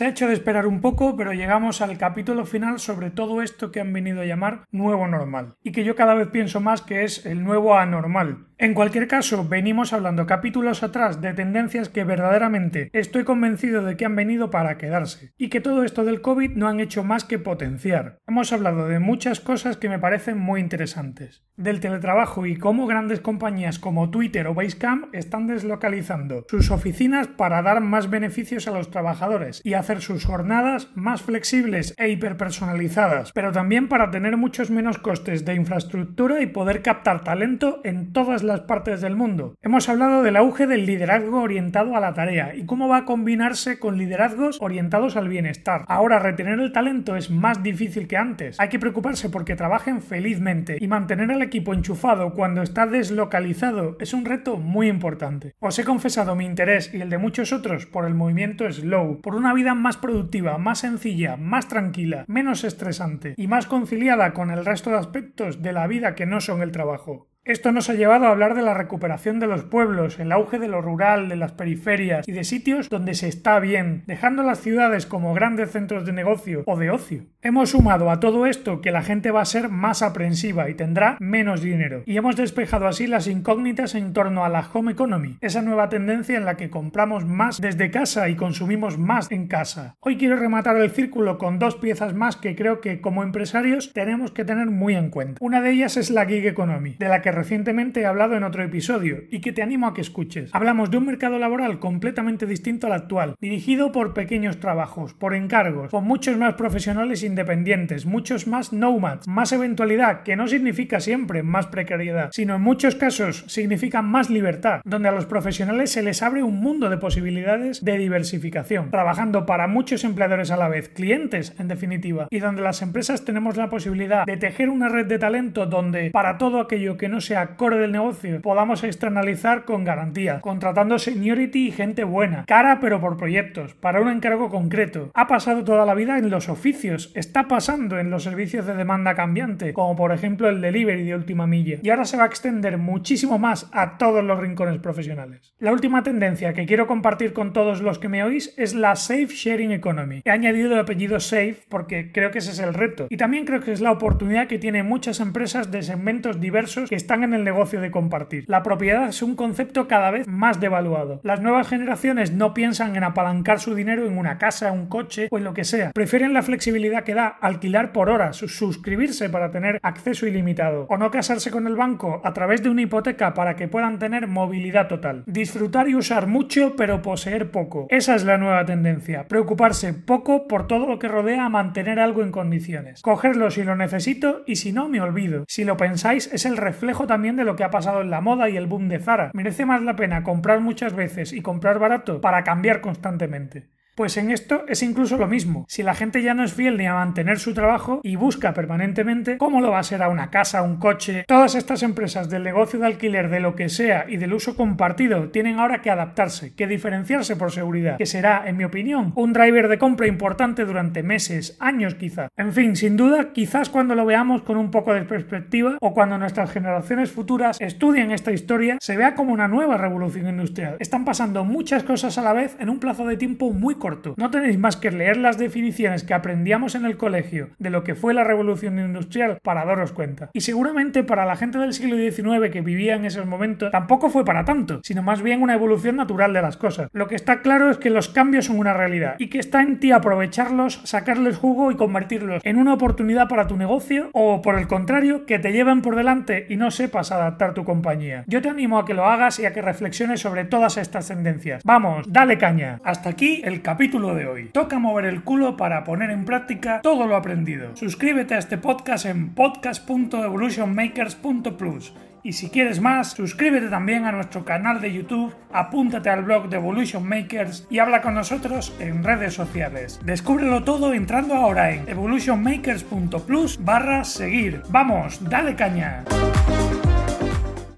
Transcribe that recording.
Se ha hecho de esperar un poco, pero llegamos al capítulo final sobre todo esto que han venido a llamar nuevo normal, y que yo cada vez pienso más que es el nuevo anormal, en cualquier caso, venimos hablando capítulos atrás de tendencias que verdaderamente estoy convencido de que han venido para quedarse y que todo esto del COVID no han hecho más que potenciar. Hemos hablado de muchas cosas que me parecen muy interesantes. Del teletrabajo y cómo grandes compañías como Twitter o Basecamp están deslocalizando sus oficinas para dar más beneficios a los trabajadores y hacer sus jornadas más flexibles e hiperpersonalizadas, pero también para tener muchos menos costes de infraestructura y poder captar talento en todas las partes del mundo. Hemos hablado del auge del liderazgo orientado a la tarea y cómo va a combinarse con liderazgos orientados al bienestar. Ahora retener el talento es más difícil que antes. Hay que preocuparse porque trabajen felizmente y mantener al equipo enchufado cuando está deslocalizado es un reto muy importante. Os he confesado mi interés y el de muchos otros por el movimiento slow, por una vida más productiva, más sencilla, más tranquila, menos estresante y más conciliada con el resto de aspectos de la vida que no son el trabajo. Esto nos ha llevado a hablar de la recuperación de los pueblos, el auge de lo rural, de las periferias y de sitios donde se está bien, dejando las ciudades como grandes centros de negocio o de ocio. Hemos sumado a todo esto que la gente va a ser más aprensiva y tendrá menos dinero. Y hemos despejado así las incógnitas en torno a la home economy, esa nueva tendencia en la que compramos más desde casa y consumimos más en casa. Hoy quiero rematar el círculo con dos piezas más que creo que como empresarios tenemos que tener muy en cuenta. Una de ellas es la gig economy, de la que recientemente he hablado en otro episodio y que te animo a que escuches. Hablamos de un mercado laboral completamente distinto al actual, dirigido por pequeños trabajos, por encargos, con muchos más profesionales independientes, muchos más nomads, más eventualidad, que no significa siempre más precariedad, sino en muchos casos significa más libertad, donde a los profesionales se les abre un mundo de posibilidades de diversificación, trabajando para muchos empleadores a la vez, clientes en definitiva, y donde las empresas tenemos la posibilidad de tejer una red de talento donde para todo aquello que no sea core del negocio podamos externalizar con garantía, contratando seniority y gente buena, cara pero por proyectos, para un encargo concreto. Ha pasado toda la vida en los oficios, está pasando en los servicios de demanda cambiante, como por ejemplo el delivery de última milla, y ahora se va a extender muchísimo más a todos los rincones profesionales. La última tendencia que quiero compartir con todos los que me oís es la Safe Sharing Economy. He añadido el apellido Safe porque creo que ese es el reto, y también creo que es la oportunidad que tienen muchas empresas de segmentos diversos que están en el negocio de compartir. La propiedad es un concepto cada vez más devaluado. Las nuevas generaciones no piensan en apalancar su dinero en una casa, un coche o en lo que sea. Prefieren la flexibilidad que da alquilar por horas, suscribirse para tener acceso ilimitado o no casarse con el banco a través de una hipoteca para que puedan tener movilidad total. Disfrutar y usar mucho pero poseer poco. Esa es la nueva tendencia. Preocuparse poco por todo lo que rodea a mantener algo en condiciones. Cogerlo si lo necesito y si no me olvido. Si lo pensáis es el reflejo también de lo que ha pasado en la moda y el boom de Zara. Merece más la pena comprar muchas veces y comprar barato para cambiar constantemente. Pues en esto es incluso lo mismo. Si la gente ya no es fiel ni a mantener su trabajo y busca permanentemente, ¿cómo lo va a ser a una casa, un coche? Todas estas empresas del negocio de alquiler, de lo que sea y del uso compartido tienen ahora que adaptarse, que diferenciarse por seguridad, que será, en mi opinión, un driver de compra importante durante meses, años quizá. En fin, sin duda, quizás cuando lo veamos con un poco de perspectiva o cuando nuestras generaciones futuras estudien esta historia, se vea como una nueva revolución industrial. Están pasando muchas cosas a la vez en un plazo de tiempo muy no tenéis más que leer las definiciones que aprendíamos en el colegio de lo que fue la revolución industrial para daros cuenta. Y seguramente para la gente del siglo XIX que vivía en esos momentos tampoco fue para tanto, sino más bien una evolución natural de las cosas. Lo que está claro es que los cambios son una realidad y que está en ti aprovecharlos, sacarles jugo y convertirlos en una oportunidad para tu negocio o por el contrario que te lleven por delante y no sepas adaptar tu compañía. Yo te animo a que lo hagas y a que reflexiones sobre todas estas tendencias. Vamos, dale caña. Hasta aquí el capítulo capítulo de hoy. Toca mover el culo para poner en práctica todo lo aprendido. Suscríbete a este podcast en podcast.evolutionmakers.plus. Y si quieres más, suscríbete también a nuestro canal de YouTube, apúntate al blog de Evolution Makers y habla con nosotros en redes sociales. Descúbrelo todo entrando ahora en evolutionmakers.plus barra seguir. Vamos, dale caña.